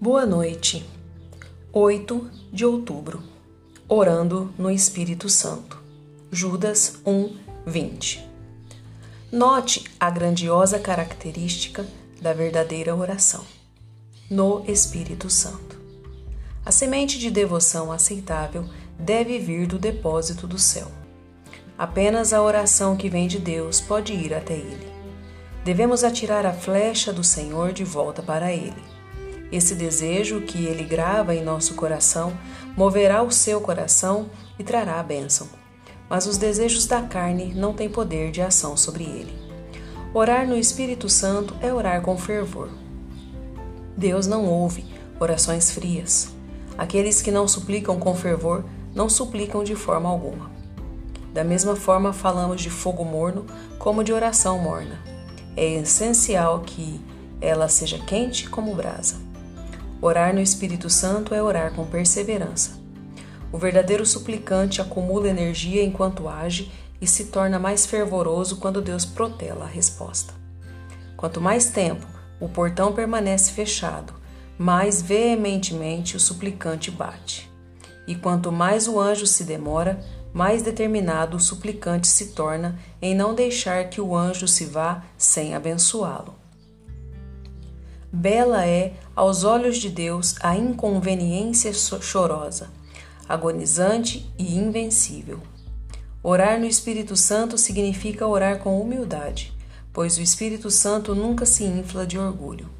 Boa noite. 8 de outubro. Orando no Espírito Santo. Judas 1, 20. Note a grandiosa característica da verdadeira oração. No Espírito Santo. A semente de devoção aceitável deve vir do depósito do céu. Apenas a oração que vem de Deus pode ir até Ele. Devemos atirar a flecha do Senhor de volta para Ele. Esse desejo que Ele grava em nosso coração moverá o seu coração e trará a bênção. Mas os desejos da carne não têm poder de ação sobre ele. Orar no Espírito Santo é orar com fervor. Deus não ouve orações frias. Aqueles que não suplicam com fervor não suplicam de forma alguma. Da mesma forma, falamos de fogo morno como de oração morna. É essencial que ela seja quente como brasa. Orar no Espírito Santo é orar com perseverança. O verdadeiro suplicante acumula energia enquanto age e se torna mais fervoroso quando Deus protela a resposta. Quanto mais tempo o portão permanece fechado, mais veementemente o suplicante bate. E quanto mais o anjo se demora, mais determinado o suplicante se torna em não deixar que o anjo se vá sem abençoá-lo. Bela é, aos olhos de Deus, a inconveniência chorosa, agonizante e invencível. Orar no Espírito Santo significa orar com humildade, pois o Espírito Santo nunca se infla de orgulho.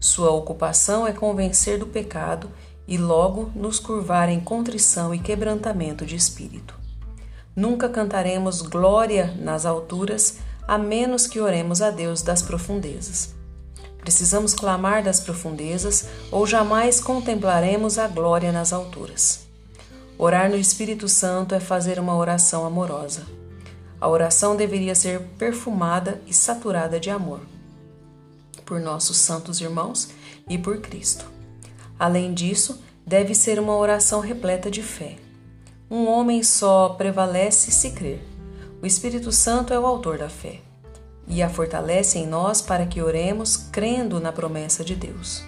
Sua ocupação é convencer do pecado e logo nos curvar em contrição e quebrantamento de espírito. Nunca cantaremos glória nas alturas, a menos que oremos a Deus das profundezas. Precisamos clamar das profundezas, ou jamais contemplaremos a glória nas alturas. Orar no Espírito Santo é fazer uma oração amorosa. A oração deveria ser perfumada e saturada de amor por nossos santos irmãos e por Cristo. Além disso, deve ser uma oração repleta de fé. Um homem só prevalece se crer. O Espírito Santo é o autor da fé e a fortalece em nós para que oremos crendo na promessa de Deus.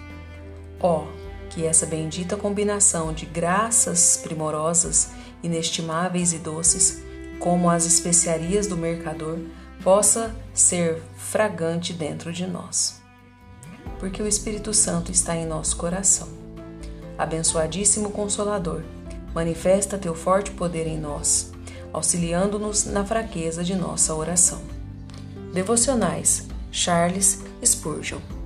Ó, oh, que essa bendita combinação de graças primorosas, inestimáveis e doces, como as especiarias do mercador, possa ser fragante dentro de nós. Porque o Espírito Santo está em nosso coração. Abençoadíssimo Consolador, manifesta teu forte poder em nós, auxiliando-nos na fraqueza de nossa oração. Devocionais Charles Spurgeon